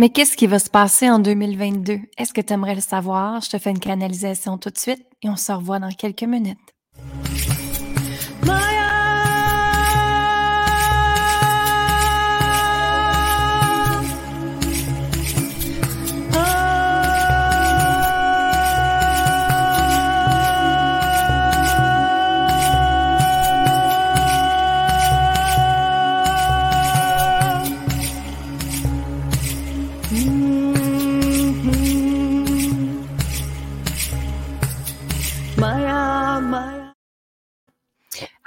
Mais qu'est-ce qui va se passer en 2022? Est-ce que tu aimerais le savoir? Je te fais une canalisation tout de suite et on se revoit dans quelques minutes.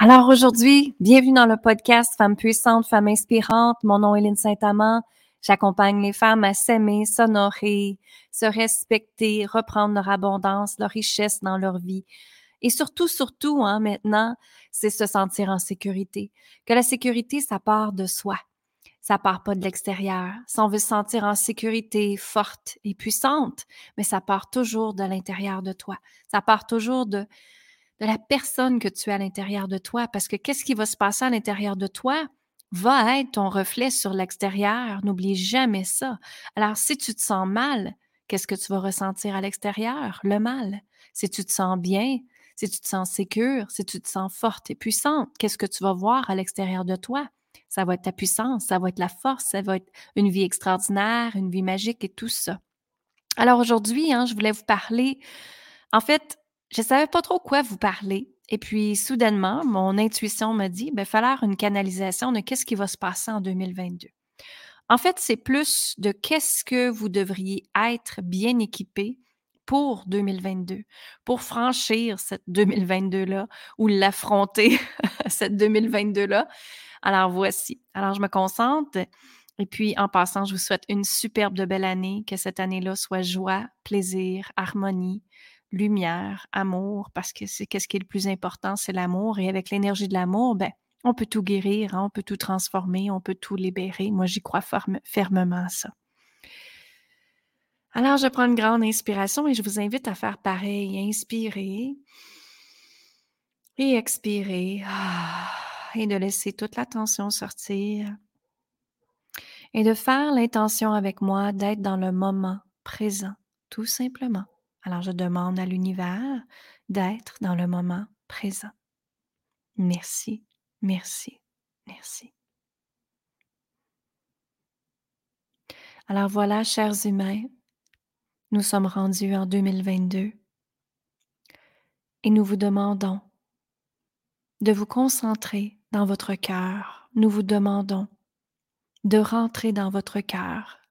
Alors aujourd'hui, bienvenue dans le podcast Femmes puissantes, Femmes inspirantes. Mon nom est Lynne Saint-Amand. J'accompagne les femmes à s'aimer, s'honorer, se respecter, reprendre leur abondance, leur richesse dans leur vie. Et surtout, surtout, hein, maintenant, c'est se sentir en sécurité. Que la sécurité, ça part de soi. Ça part pas de l'extérieur. Si on veut se sentir en sécurité, forte et puissante, mais ça part toujours de l'intérieur de toi. Ça part toujours de, de la personne que tu es à l'intérieur de toi, parce que qu'est-ce qui va se passer à l'intérieur de toi va être ton reflet sur l'extérieur. N'oublie jamais ça. Alors, si tu te sens mal, qu'est-ce que tu vas ressentir à l'extérieur? Le mal. Si tu te sens bien, si tu te sens sécure, si tu te sens forte et puissante, qu'est-ce que tu vas voir à l'extérieur de toi? Ça va être ta puissance, ça va être la force, ça va être une vie extraordinaire, une vie magique et tout ça. Alors aujourd'hui, hein, je voulais vous parler, en fait, je ne savais pas trop quoi vous parler. Et puis, soudainement, mon intuition m'a dit, il ben, falloir une canalisation de qu'est-ce qui va se passer en 2022. En fait, c'est plus de qu'est-ce que vous devriez être bien équipé pour 2022, pour franchir cette 2022-là ou l'affronter, cette 2022-là. Alors, voici. Alors, je me concentre. Et puis, en passant, je vous souhaite une superbe de belle année, que cette année-là soit joie, plaisir, harmonie, lumière, amour, parce que c'est qu'est-ce qui est le plus important, c'est l'amour. Et avec l'énergie de l'amour, ben, on peut tout guérir, hein, on peut tout transformer, on peut tout libérer. Moi, j'y crois fermement à ça. Alors, je prends une grande inspiration et je vous invite à faire pareil. Inspirer et expirer. Ah, et de laisser toute la tension sortir. Et de faire l'intention avec moi d'être dans le moment présent, tout simplement. Alors je demande à l'univers d'être dans le moment présent. Merci, merci, merci. Alors voilà, chers humains, nous sommes rendus en 2022 et nous vous demandons de vous concentrer dans votre cœur. Nous vous demandons de rentrer dans votre cœur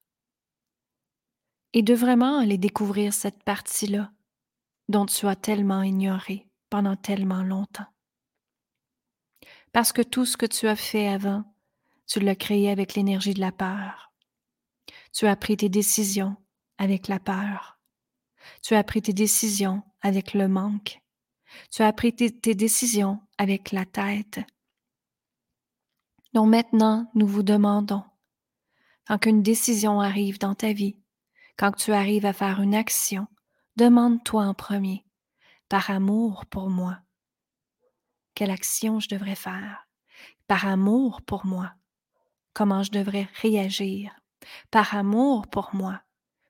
et de vraiment aller découvrir cette partie-là dont tu as tellement ignoré pendant tellement longtemps. Parce que tout ce que tu as fait avant, tu l'as créé avec l'énergie de la peur. Tu as pris tes décisions avec la peur. Tu as pris tes décisions avec le manque. Tu as pris tes, décisions avec la tête. Donc maintenant, nous vous demandons, quand qu'une décision arrive dans ta vie, quand tu arrives à faire une action, demande-toi en premier, par amour pour moi, quelle action je devrais faire, par amour pour moi, comment je devrais réagir, par amour pour moi,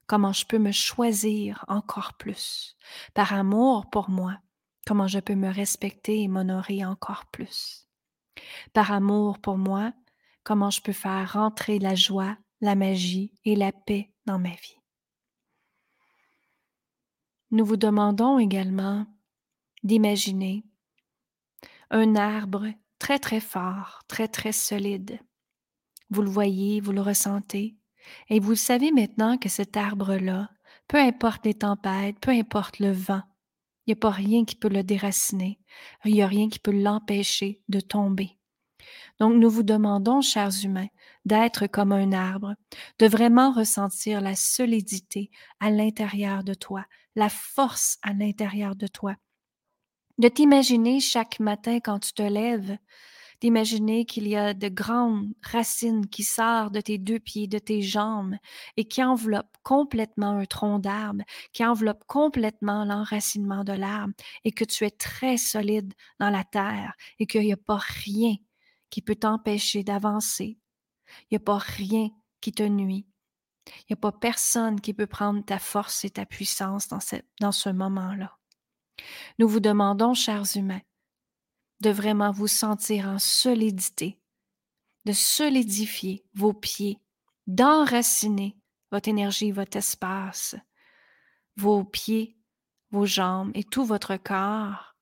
comment je peux me choisir encore plus, par amour pour moi, comment je peux me respecter et m'honorer encore plus, par amour pour moi, comment je peux faire rentrer la joie, la magie et la paix dans ma vie? Nous vous demandons également d'imaginer un arbre très très fort, très très solide. Vous le voyez, vous le ressentez, et vous savez maintenant que cet arbre-là, peu importe les tempêtes, peu importe le vent, il n'y a pas rien qui peut le déraciner, il n'y a rien qui peut l'empêcher de tomber. Donc nous vous demandons, chers humains, d'être comme un arbre, de vraiment ressentir la solidité à l'intérieur de toi, la force à l'intérieur de toi. De t'imaginer chaque matin quand tu te lèves, d'imaginer qu'il y a de grandes racines qui sortent de tes deux pieds, de tes jambes, et qui enveloppent complètement un tronc d'arbre, qui enveloppent complètement l'enracinement de l'arbre, et que tu es très solide dans la terre, et qu'il n'y a pas rien qui peut t'empêcher d'avancer. Il n'y a pas rien qui te nuit. Il n'y a pas personne qui peut prendre ta force et ta puissance dans, dans ce moment-là. Nous vous demandons, chers humains, de vraiment vous sentir en solidité, de solidifier vos pieds, d'enraciner votre énergie, votre espace, vos pieds, vos jambes et tout votre corps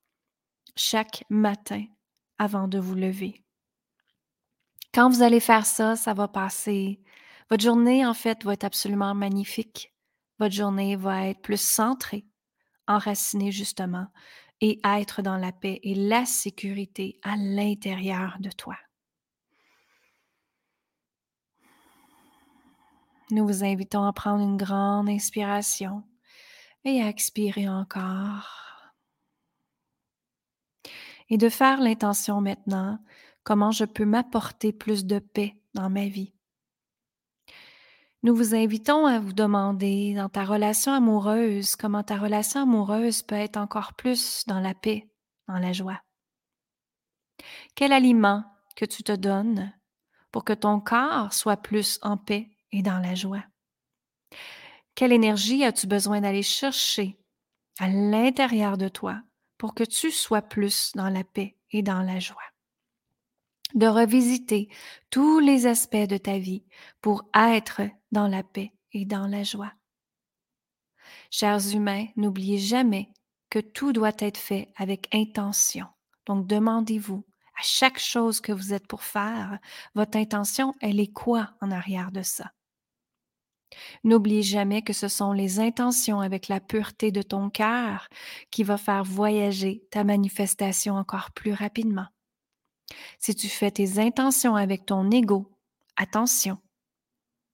chaque matin avant de vous lever. Quand vous allez faire ça, ça va passer. Votre journée, en fait, va être absolument magnifique. Votre journée va être plus centrée, enracinée justement, et être dans la paix et la sécurité à l'intérieur de toi. Nous vous invitons à prendre une grande inspiration et à expirer encore. Et de faire l'intention maintenant, comment je peux m'apporter plus de paix dans ma vie. Nous vous invitons à vous demander dans ta relation amoureuse comment ta relation amoureuse peut être encore plus dans la paix, dans la joie. Quel aliment que tu te donnes pour que ton corps soit plus en paix et dans la joie? Quelle énergie as-tu besoin d'aller chercher à l'intérieur de toi pour que tu sois plus dans la paix et dans la joie? De revisiter tous les aspects de ta vie pour être dans la paix et dans la joie. Chers humains, n'oubliez jamais que tout doit être fait avec intention. Donc demandez-vous à chaque chose que vous êtes pour faire, votre intention, elle est quoi en arrière de ça? N'oublie jamais que ce sont les intentions avec la pureté de ton cœur qui va faire voyager ta manifestation encore plus rapidement. Si tu fais tes intentions avec ton ego, attention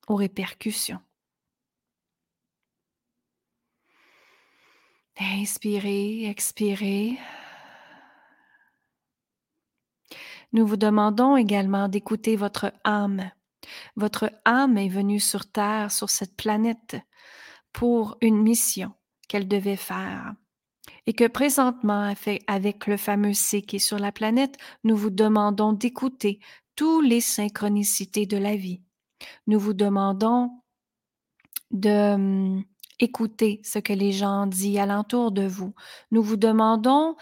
aux répercussions. Inspirez, expirez. Nous vous demandons également d'écouter votre âme votre âme est venue sur Terre, sur cette planète, pour une mission qu'elle devait faire. Et que présentement, avec le fameux C qui est sur la planète, nous vous demandons d'écouter toutes les synchronicités de la vie. Nous vous demandons de hum, écouter ce que les gens disent alentour de vous. Nous vous demandons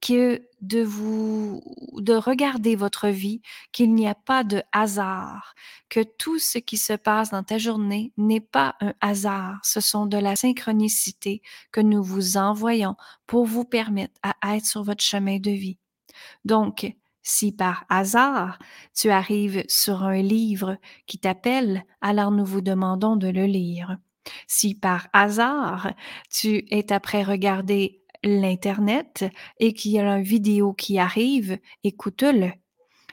que de vous, de regarder votre vie, qu'il n'y a pas de hasard, que tout ce qui se passe dans ta journée n'est pas un hasard, ce sont de la synchronicité que nous vous envoyons pour vous permettre à être sur votre chemin de vie. Donc, si par hasard tu arrives sur un livre qui t'appelle, alors nous vous demandons de le lire. Si par hasard tu es après regarder l'Internet et qu'il y a une vidéo qui arrive, écoute-le.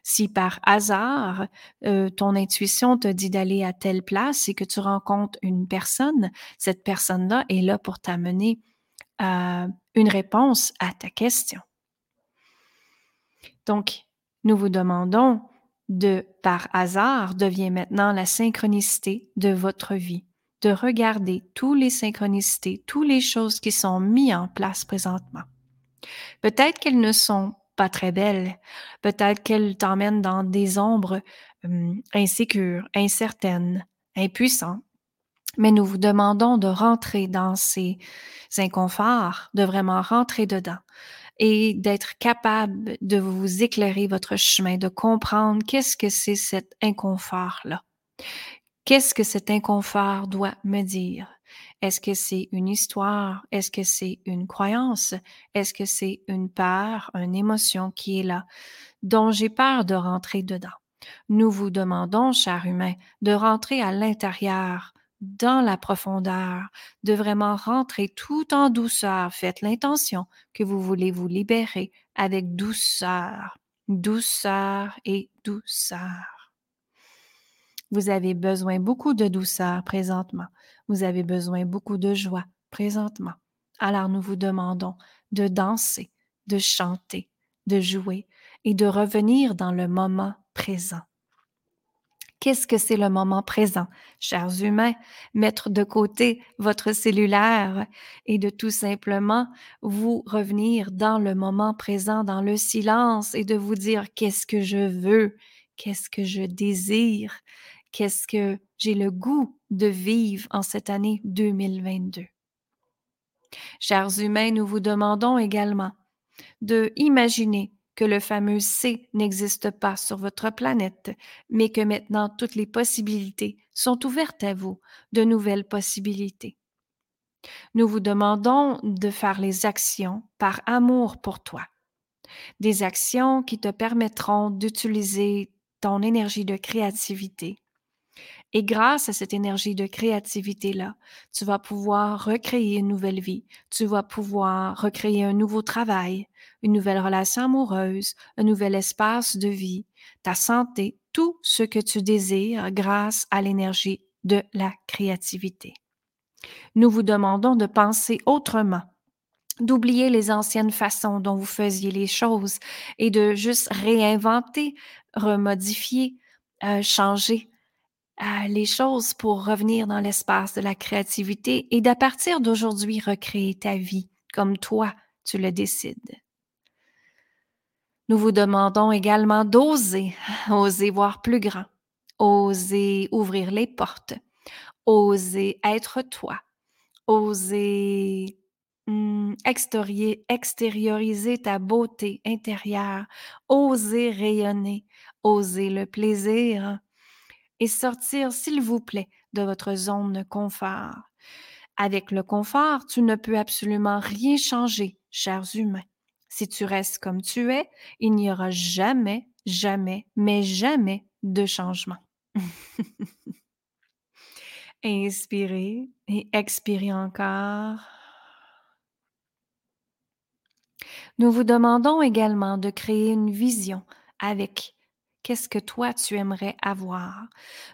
Si par hasard, euh, ton intuition te dit d'aller à telle place et que tu rencontres une personne, cette personne-là est là pour t'amener une réponse à ta question. Donc, nous vous demandons de, par hasard, devient maintenant la synchronicité de votre vie de regarder toutes les synchronicités, toutes les choses qui sont mises en place présentement. Peut-être qu'elles ne sont pas très belles, peut-être qu'elles t'emmènent dans des ombres hum, insécures, incertaines, impuissantes, mais nous vous demandons de rentrer dans ces inconforts, de vraiment rentrer dedans et d'être capable de vous éclairer votre chemin, de comprendre qu'est-ce que c'est cet inconfort-là. Qu'est-ce que cet inconfort doit me dire? Est-ce que c'est une histoire? Est-ce que c'est une croyance? Est-ce que c'est une peur, une émotion qui est là, dont j'ai peur de rentrer dedans? Nous vous demandons, cher humain, de rentrer à l'intérieur, dans la profondeur, de vraiment rentrer tout en douceur. Faites l'intention que vous voulez vous libérer avec douceur, douceur et douceur. Vous avez besoin beaucoup de douceur présentement. Vous avez besoin beaucoup de joie présentement. Alors nous vous demandons de danser, de chanter, de jouer et de revenir dans le moment présent. Qu'est-ce que c'est le moment présent, chers humains? Mettre de côté votre cellulaire et de tout simplement vous revenir dans le moment présent, dans le silence et de vous dire qu'est-ce que je veux, qu'est-ce que je désire, qu'est-ce que j'ai le goût de vivre en cette année 2022. Chers humains, nous vous demandons également de imaginer que le fameux C n'existe pas sur votre planète, mais que maintenant toutes les possibilités sont ouvertes à vous, de nouvelles possibilités. Nous vous demandons de faire les actions par amour pour toi. Des actions qui te permettront d'utiliser ton énergie de créativité. Et grâce à cette énergie de créativité-là, tu vas pouvoir recréer une nouvelle vie, tu vas pouvoir recréer un nouveau travail, une nouvelle relation amoureuse, un nouvel espace de vie, ta santé, tout ce que tu désires grâce à l'énergie de la créativité. Nous vous demandons de penser autrement, d'oublier les anciennes façons dont vous faisiez les choses et de juste réinventer, remodifier, euh, changer les choses pour revenir dans l'espace de la créativité et d'à partir d'aujourd'hui recréer ta vie comme toi tu le décides. Nous vous demandons également d'oser, oser voir plus grand, oser ouvrir les portes, oser être toi, oser mmh, extérioriser ta beauté intérieure, oser rayonner, oser le plaisir et sortir, s'il vous plaît, de votre zone de confort. Avec le confort, tu ne peux absolument rien changer, chers humains. Si tu restes comme tu es, il n'y aura jamais, jamais, mais jamais de changement. Inspirez et expirez encore. Nous vous demandons également de créer une vision avec qu'est-ce que toi tu aimerais avoir?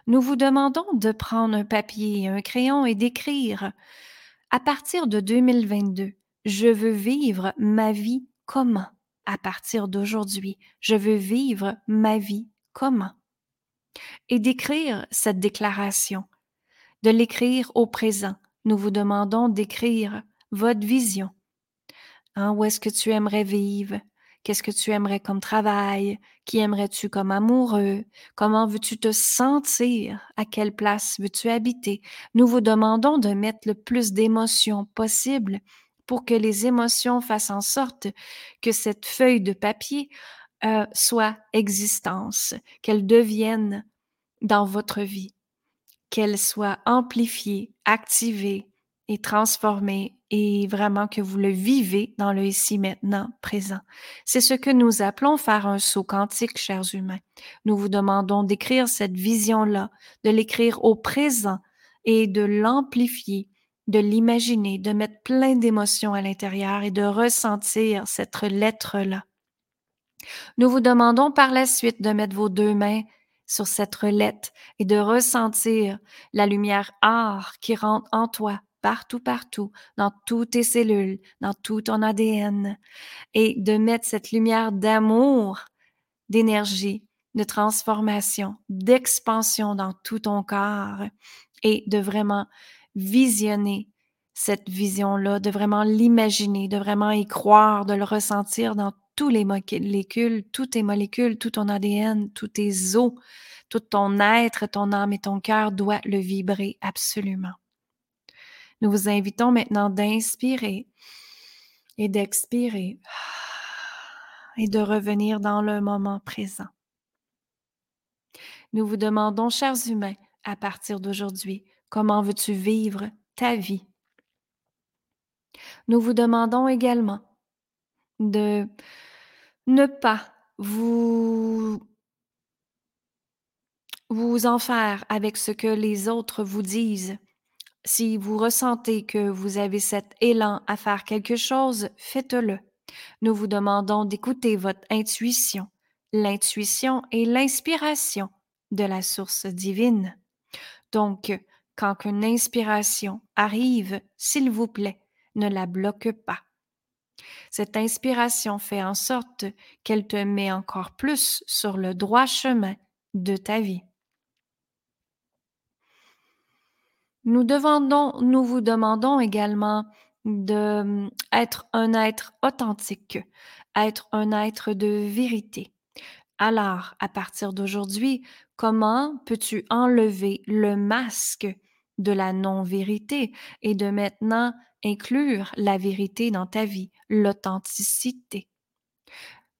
Nous vous demandons de prendre un papier un crayon et d'écrire à partir de 2022, je veux vivre ma vie comment? À partir d'aujourd'hui, je veux vivre ma vie comment? Et d'écrire cette déclaration de l'écrire au présent. Nous vous demandons d'écrire votre vision. Hein, où est-ce que tu aimerais vivre? Qu'est-ce que tu aimerais comme travail? Qui aimerais-tu comme amoureux? Comment veux-tu te sentir? À quelle place veux-tu habiter? Nous vous demandons de mettre le plus d'émotions possible pour que les émotions fassent en sorte que cette feuille de papier euh, soit existence, qu'elle devienne dans votre vie qu'elle soit amplifiée, activée et transformée et vraiment que vous le vivez dans le ici maintenant présent. C'est ce que nous appelons faire un saut quantique, chers humains. Nous vous demandons d'écrire cette vision-là, de l'écrire au présent et de l'amplifier, de l'imaginer, de mettre plein d'émotions à l'intérieur et de ressentir cette lettre-là. Nous vous demandons par la suite de mettre vos deux mains sur cette relette et de ressentir la lumière art qui rentre en toi partout, partout, dans toutes tes cellules, dans tout ton ADN, et de mettre cette lumière d'amour, d'énergie, de transformation, d'expansion dans tout ton corps, et de vraiment visionner cette vision-là, de vraiment l'imaginer, de vraiment y croire, de le ressentir dans tous les molécules, toutes tes molécules, tout ton ADN, tous tes os, tout ton être, ton âme et ton cœur doit le vibrer absolument. Nous vous invitons maintenant d'inspirer et d'expirer et de revenir dans le moment présent. Nous vous demandons, chers humains, à partir d'aujourd'hui, comment veux-tu vivre ta vie? Nous vous demandons également de ne pas vous vous en faire avec ce que les autres vous disent. Si vous ressentez que vous avez cet élan à faire quelque chose, faites-le. Nous vous demandons d'écouter votre intuition. L'intuition est l'inspiration de la source divine. Donc, quand une inspiration arrive, s'il vous plaît, ne la bloque pas. Cette inspiration fait en sorte qu'elle te met encore plus sur le droit chemin de ta vie. Nous, demandons, nous vous demandons également d'être hum, un être authentique, être un être de vérité, Alors, à partir d'aujourd'hui, comment peux-tu enlever le masque de la non-vérité et de maintenant inclure la vérité dans ta vie, l'authenticité?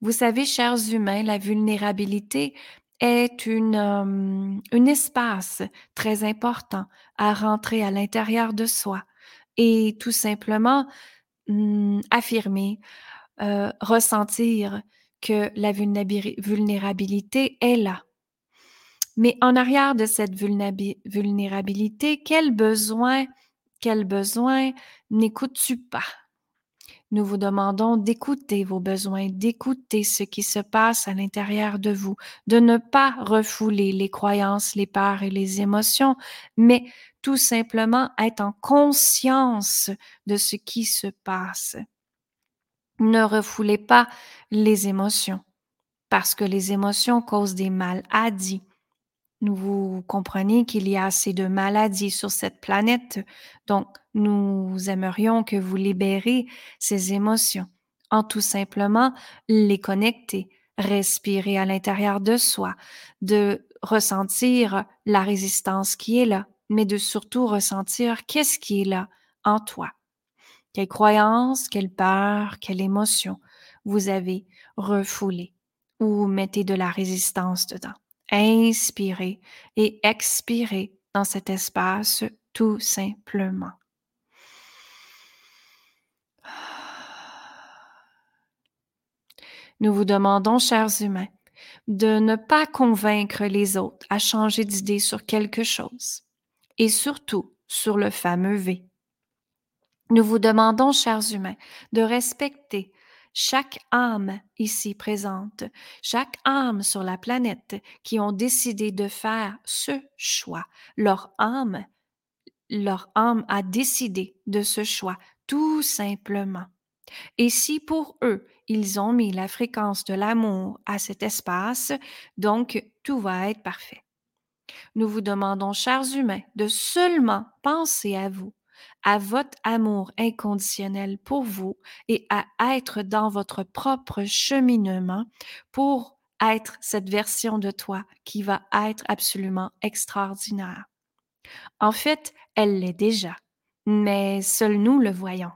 Vous savez, chers humains, la vulnérabilité est une, un espace très important à rentrer à l'intérieur de soi et tout simplement hum, affirmer, ressentir que la vulnérabilité est là. Mais en arrière de cette vulnérabilité, quel besoin, quel besoin n'écoutes-tu pas? Nous vous demandons d'écouter vos besoins, d'écouter ce qui se passe à l'intérieur de vous, de ne pas refouler les croyances, les peurs et les émotions, mais tout simplement être en conscience de ce qui se passe. Ne refoulez pas les émotions, parce que les émotions causent des maladies. Vous comprenez qu'il y a assez de maladies sur cette planète, donc nous aimerions que vous libérez ces émotions en tout simplement les connecter, respirer à l'intérieur de soi, de ressentir la résistance qui est là, mais de surtout ressentir qu'est-ce qui est là en toi. Quelle croyance, quelle peur, quelle émotion vous avez refoulé ou mettez de la résistance dedans. Inspirez et expirez dans cet espace tout simplement. Nous vous demandons, chers humains, de ne pas convaincre les autres à changer d'idée sur quelque chose et surtout sur le fameux V. Nous vous demandons, chers humains, de respecter chaque âme ici présente, chaque âme sur la planète qui ont décidé de faire ce choix. Leur âme, leur âme a décidé de ce choix, tout simplement. Et si pour eux, ils ont mis la fréquence de l'amour à cet espace, donc tout va être parfait. Nous vous demandons, chers humains, de seulement penser à vous, à votre amour inconditionnel pour vous et à être dans votre propre cheminement pour être cette version de toi qui va être absolument extraordinaire. En fait, elle l'est déjà, mais seuls nous le voyons.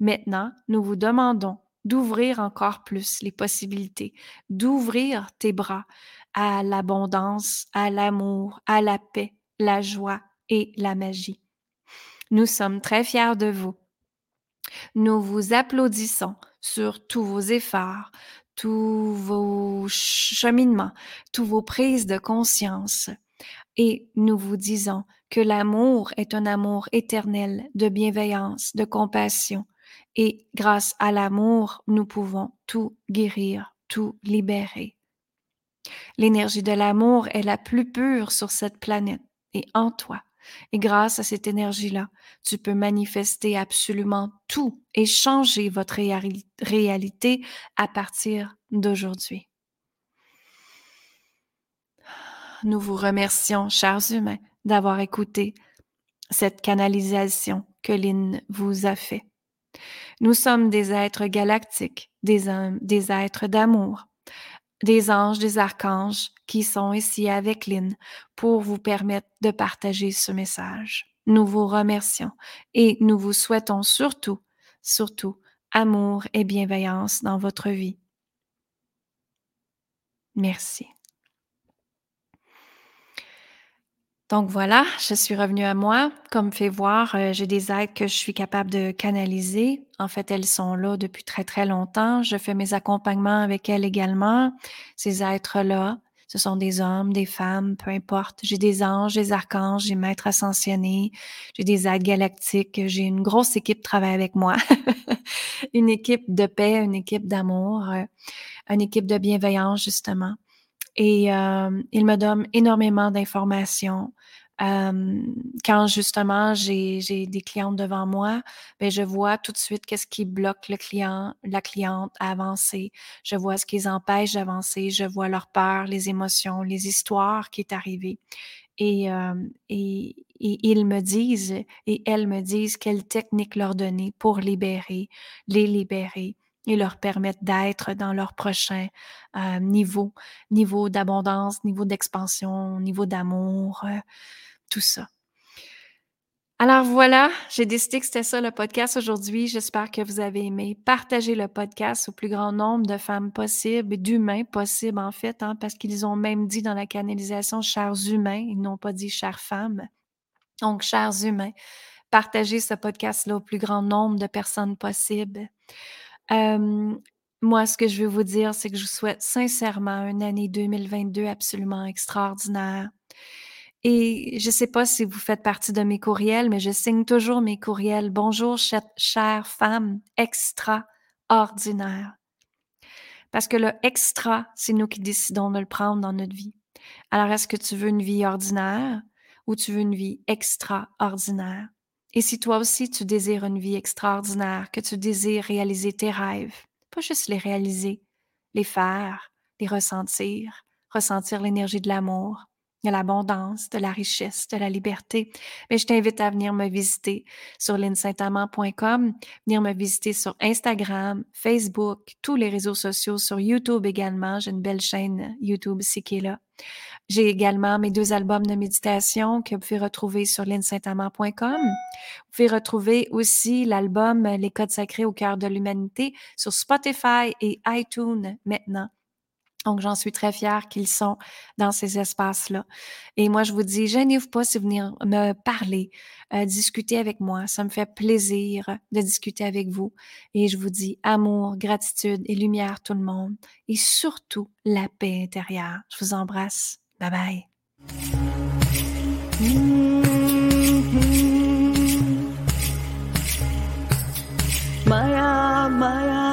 Maintenant, nous vous demandons d'ouvrir encore plus les possibilités, d'ouvrir tes bras à l'abondance, à l'amour, à la paix, la joie et la magie. Nous sommes très fiers de vous. Nous vous applaudissons sur tous vos efforts, tous vos cheminements, tous vos prises de conscience. Et nous vous disons que l'amour est un amour éternel de bienveillance, de compassion. Et grâce à l'amour, nous pouvons tout guérir, tout libérer. L'énergie de l'amour est la plus pure sur cette planète et en toi. Et grâce à cette énergie-là, tu peux manifester absolument tout et changer votre réalité à partir d'aujourd'hui. Nous vous remercions, chers humains, d'avoir écouté cette canalisation que Lynn vous a fait. Nous sommes des êtres galactiques, des, des êtres d'amour, des anges, des archanges qui sont ici avec Lynn pour vous permettre de partager ce message. Nous vous remercions et nous vous souhaitons surtout, surtout, amour et bienveillance dans votre vie. Merci. Donc voilà, je suis revenue à moi. Comme fait voir, euh, j'ai des aides que je suis capable de canaliser. En fait, elles sont là depuis très, très longtemps. Je fais mes accompagnements avec elles également. Ces êtres-là, ce sont des hommes, des femmes, peu importe. J'ai des anges, des archanges, j'ai maîtres ascensionnés, j'ai des aides galactiques. J'ai une grosse équipe qui travaille avec moi. une équipe de paix, une équipe d'amour, euh, une équipe de bienveillance, justement. Et euh, il me donne énormément d'informations. Euh, quand justement j'ai, des clientes devant moi, ben je vois tout de suite qu'est-ce qui bloque le client, la cliente à avancer. Je vois ce qui les empêche d'avancer. Je vois leur peur, les émotions, les histoires qui est arrivées. Et, euh, et, et, ils me disent et elles me disent quelle technique leur donner pour libérer, les libérer et leur permettre d'être dans leur prochain euh, niveau, niveau d'abondance, niveau d'expansion, niveau d'amour, euh, tout ça. Alors voilà, j'ai décidé que c'était ça le podcast aujourd'hui. J'espère que vous avez aimé. Partagez le podcast au plus grand nombre de femmes possibles, d'humains possibles en fait, hein, parce qu'ils ont même dit dans la canalisation chers humains, ils n'ont pas dit chères femmes. Donc, chers humains, partagez ce podcast-là au plus grand nombre de personnes possibles. Moi, ce que je veux vous dire, c'est que je vous souhaite sincèrement une année 2022 absolument extraordinaire. Et je ne sais pas si vous faites partie de mes courriels, mais je signe toujours mes courriels. Bonjour, chère femme extraordinaire. Parce que le extra, c'est nous qui décidons de le prendre dans notre vie. Alors, est-ce que tu veux une vie ordinaire ou tu veux une vie extraordinaire? Et si toi aussi tu désires une vie extraordinaire, que tu désires réaliser tes rêves, pas juste les réaliser, les faire, les ressentir, ressentir l'énergie de l'amour, de l'abondance, de la richesse, de la liberté. Mais je t'invite à venir me visiter sur linsaintamant.com, venir me visiter sur Instagram, Facebook, tous les réseaux sociaux, sur YouTube également. J'ai une belle chaîne YouTube ici qui est là. J'ai également mes deux albums de méditation que vous pouvez retrouver sur linsaintamant.com. Vous pouvez retrouver aussi l'album Les codes sacrés au cœur de l'humanité sur Spotify et iTunes maintenant. Donc, j'en suis très fière qu'ils sont dans ces espaces-là. Et moi, je vous dis, gênez-vous pas si vous venez me parler, euh, discuter avec moi. Ça me fait plaisir de discuter avec vous. Et je vous dis amour, gratitude et lumière, tout le monde. Et surtout, la paix intérieure. Je vous embrasse. Bye bye. Maya, Maya.